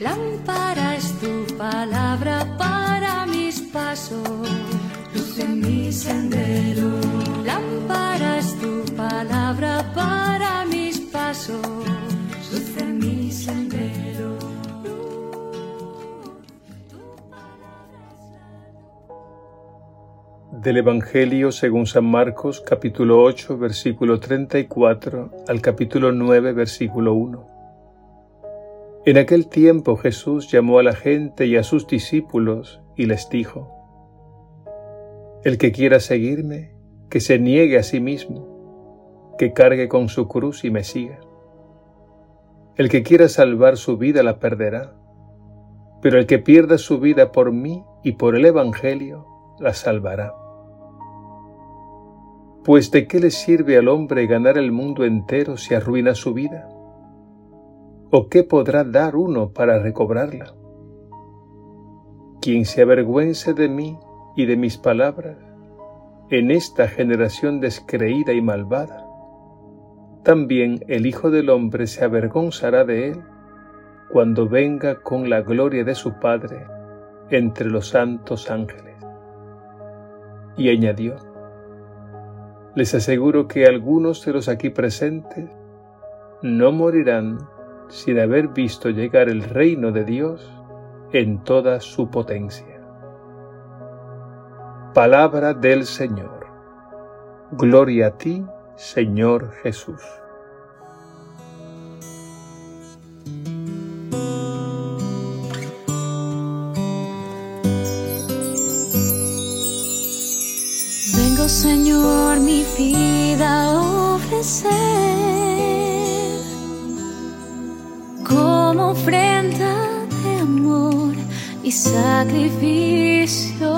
Lámpara es tu palabra para mis pasos, luz en mi sendero. Lámpara es tu palabra para mis pasos, luz en mi sendero. Del Evangelio según San Marcos capítulo 8 versículo 34 al capítulo 9 versículo 1. En aquel tiempo Jesús llamó a la gente y a sus discípulos y les dijo, El que quiera seguirme, que se niegue a sí mismo, que cargue con su cruz y me siga. El que quiera salvar su vida la perderá, pero el que pierda su vida por mí y por el Evangelio la salvará. Pues de qué le sirve al hombre ganar el mundo entero si arruina su vida? ¿O qué podrá dar uno para recobrarla? Quien se avergüence de mí y de mis palabras en esta generación descreída y malvada, también el Hijo del Hombre se avergonzará de él cuando venga con la gloria de su Padre entre los santos ángeles. Y añadió, les aseguro que algunos de los aquí presentes no morirán sin haber visto llegar el reino de Dios en toda su potencia. Palabra del Señor. Gloria a ti, Señor Jesús. Vengo, Señor, mi vida ofrecer ofrenda de amor y sacrificio.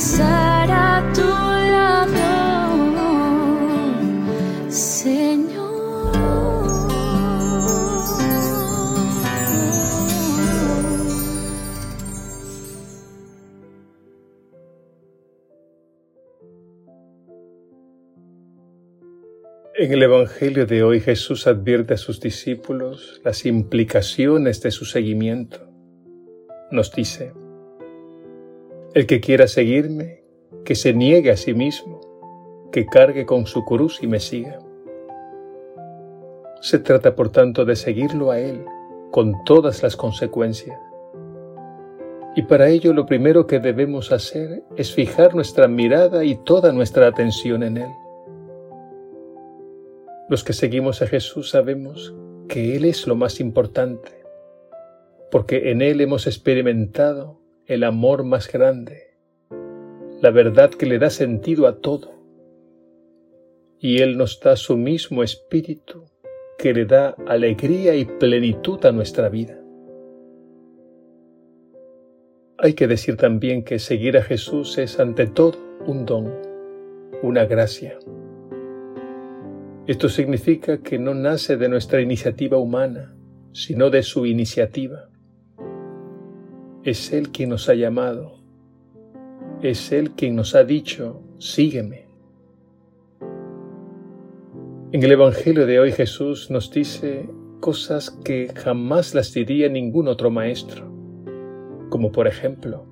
En el Evangelio de hoy Jesús advierte a sus discípulos las implicaciones de su seguimiento. Nos dice, El que quiera seguirme, que se niegue a sí mismo, que cargue con su cruz y me siga. Se trata, por tanto, de seguirlo a Él con todas las consecuencias. Y para ello lo primero que debemos hacer es fijar nuestra mirada y toda nuestra atención en Él. Los que seguimos a Jesús sabemos que Él es lo más importante, porque en Él hemos experimentado el amor más grande, la verdad que le da sentido a todo. Y Él nos da su mismo espíritu que le da alegría y plenitud a nuestra vida. Hay que decir también que seguir a Jesús es ante todo un don, una gracia. Esto significa que no nace de nuestra iniciativa humana, sino de su iniciativa. Es Él quien nos ha llamado, es Él quien nos ha dicho, sígueme. En el Evangelio de hoy Jesús nos dice cosas que jamás las diría ningún otro maestro, como por ejemplo,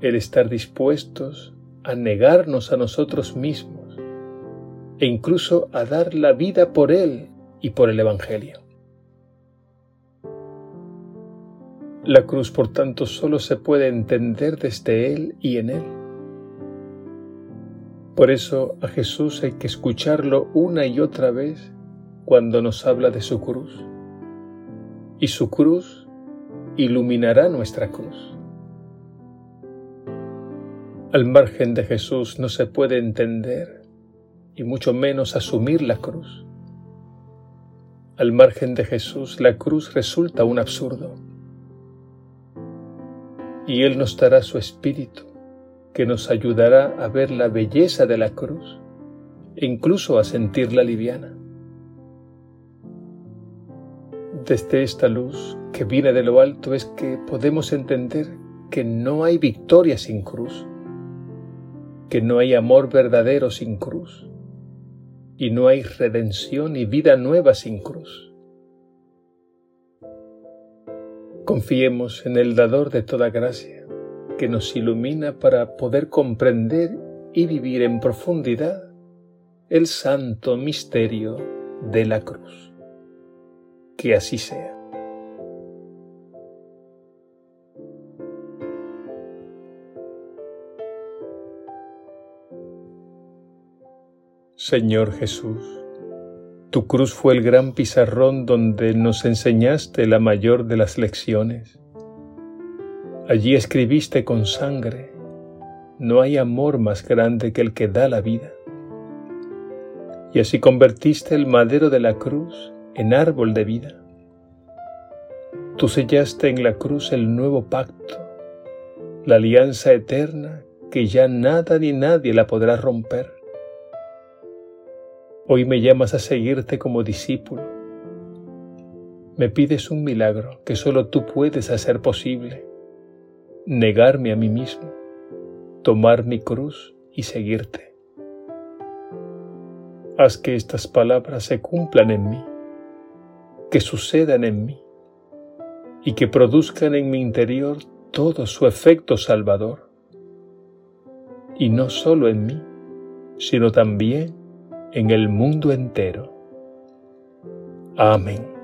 el estar dispuestos a negarnos a nosotros mismos e incluso a dar la vida por Él y por el Evangelio. La cruz, por tanto, solo se puede entender desde Él y en Él. Por eso a Jesús hay que escucharlo una y otra vez cuando nos habla de su cruz. Y su cruz iluminará nuestra cruz. Al margen de Jesús no se puede entender y mucho menos asumir la cruz. Al margen de Jesús la cruz resulta un absurdo. Y Él nos dará su espíritu que nos ayudará a ver la belleza de la cruz e incluso a sentirla liviana. Desde esta luz que viene de lo alto es que podemos entender que no hay victoria sin cruz, que no hay amor verdadero sin cruz y no hay redención y vida nueva sin cruz. Confiemos en el dador de toda gracia que nos ilumina para poder comprender y vivir en profundidad el santo misterio de la cruz. Que así sea. Señor Jesús, tu cruz fue el gran pizarrón donde nos enseñaste la mayor de las lecciones Allí escribiste con sangre, no hay amor más grande que el que da la vida. Y así convertiste el madero de la cruz en árbol de vida. Tú sellaste en la cruz el nuevo pacto, la alianza eterna que ya nada ni nadie la podrá romper. Hoy me llamas a seguirte como discípulo. Me pides un milagro que solo tú puedes hacer posible negarme a mí mismo, tomar mi cruz y seguirte. Haz que estas palabras se cumplan en mí, que sucedan en mí y que produzcan en mi interior todo su efecto salvador. Y no solo en mí, sino también en el mundo entero. Amén.